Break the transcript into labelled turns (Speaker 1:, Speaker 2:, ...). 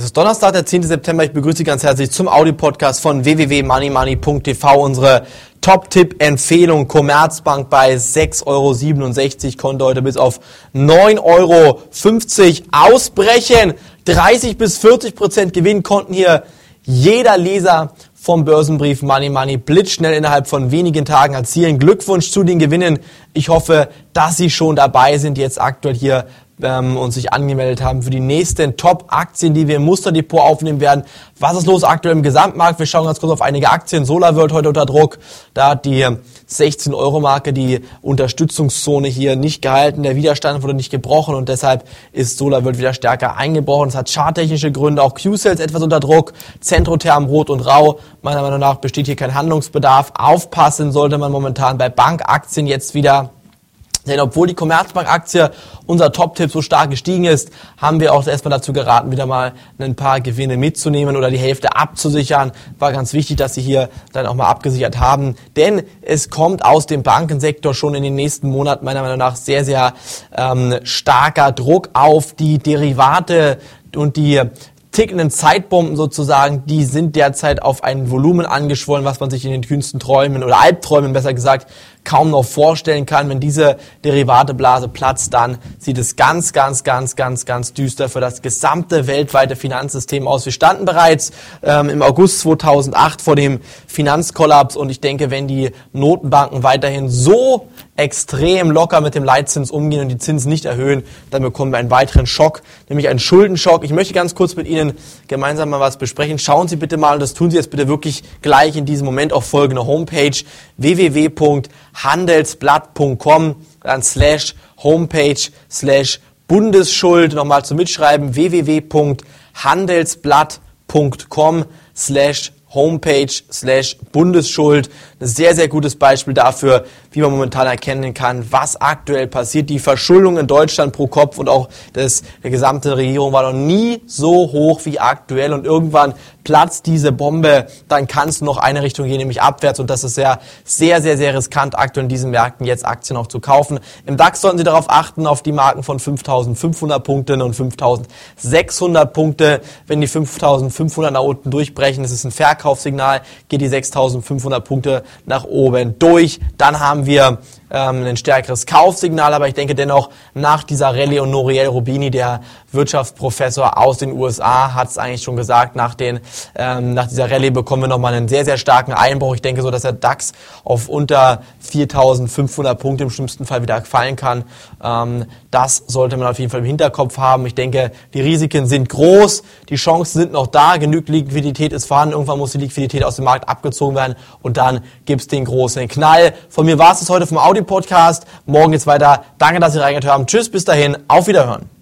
Speaker 1: Es ist Donnerstag, der 10. September. Ich begrüße Sie ganz herzlich zum Audio-Podcast von www.moneymoney.tv. Unsere Top-Tipp-Empfehlung Commerzbank bei 6,67 Euro konnte heute bis auf 9,50 Euro ausbrechen. 30 bis 40 Prozent Gewinn konnten hier jeder Leser vom Börsenbrief Money Money blitzschnell innerhalb von wenigen Tagen erzielen. Glückwunsch zu den Gewinnen. Ich hoffe, dass Sie schon dabei sind, jetzt aktuell hier ähm, und sich angemeldet haben für die nächsten Top-Aktien, die wir im Musterdepot aufnehmen werden. Was ist los aktuell im Gesamtmarkt? Wir schauen ganz kurz auf einige Aktien. SolarWorld heute unter Druck. Da hat die 16-Euro-Marke die Unterstützungszone hier nicht gehalten. Der Widerstand wurde nicht gebrochen und deshalb ist SolarWorld wieder stärker eingebrochen. Es hat charttechnische Gründe. Auch Q-Cells etwas unter Druck. Zentrotherm, Rot und Rau. Meiner Meinung nach besteht hier kein Handlungsbedarf. Aufpassen sollte man momentan bei Bankaktien jetzt wieder denn obwohl die Commerzbank-Aktie unser Top-Tipp so stark gestiegen ist, haben wir auch erstmal dazu geraten, wieder mal ein paar Gewinne mitzunehmen oder die Hälfte abzusichern. War ganz wichtig, dass Sie hier dann auch mal abgesichert haben. Denn es kommt aus dem Bankensektor schon in den nächsten Monaten meiner Meinung nach sehr, sehr ähm, starker Druck auf die Derivate und die tickenden Zeitbomben sozusagen, die sind derzeit auf ein Volumen angeschwollen, was man sich in den kühnsten Träumen oder Albträumen besser gesagt kaum noch vorstellen kann. Wenn diese Derivateblase platzt, dann sieht es ganz, ganz, ganz, ganz, ganz düster für das gesamte weltweite Finanzsystem aus. Wir standen bereits ähm, im August 2008 vor dem Finanzkollaps und ich denke, wenn die Notenbanken weiterhin so extrem locker mit dem Leitzins umgehen und die Zinsen nicht erhöhen, dann bekommen wir einen weiteren Schock, nämlich einen Schuldenschock. Ich möchte ganz kurz mit Ihnen gemeinsam mal was besprechen. Schauen Sie bitte mal, und das tun Sie jetzt bitte wirklich gleich in diesem Moment auf folgende Homepage www.handelsblatt.com dann slash Homepage slash Bundesschuld nochmal zum Mitschreiben www.handelsblatt.com slash Homepage slash Bundesschuld. Ein sehr, sehr gutes Beispiel dafür, wie man momentan erkennen kann, was aktuell passiert. Die Verschuldung in Deutschland pro Kopf und auch das, der gesamte Regierung war noch nie so hoch wie aktuell und irgendwann platzt diese Bombe, dann kann es noch eine Richtung gehen, nämlich abwärts und das ist sehr, sehr, sehr, sehr riskant aktuell in diesen Märkten jetzt Aktien auch zu kaufen. Im DAX sollten Sie darauf achten, auf die Marken von 5.500 Punkten und 5.600 Punkte. Wenn die 5.500 nach unten durchbrechen, das ist ein Verkaufssignal, geht die 6.500 Punkte nach oben durch, dann haben wir ähm, ein stärkeres Kaufsignal, aber ich denke dennoch, nach dieser Rallye und Noriel Rubini, der Wirtschaftsprofessor aus den USA, hat es eigentlich schon gesagt, nach, den, ähm, nach dieser Rallye bekommen wir nochmal einen sehr, sehr starken Einbruch. Ich denke so, dass der DAX auf unter 4.500 Punkte im schlimmsten Fall wieder fallen kann. Ähm, das sollte man auf jeden Fall im Hinterkopf haben. Ich denke, die Risiken sind groß, die Chancen sind noch da, genügend Liquidität ist vorhanden, irgendwann muss die Liquidität aus dem Markt abgezogen werden und dann gibt's den großen Knall. Von mir war es heute vom Audio Podcast. Morgen geht's weiter. Danke, dass Sie reingehört haben. Tschüss, bis dahin. Auf Wiederhören.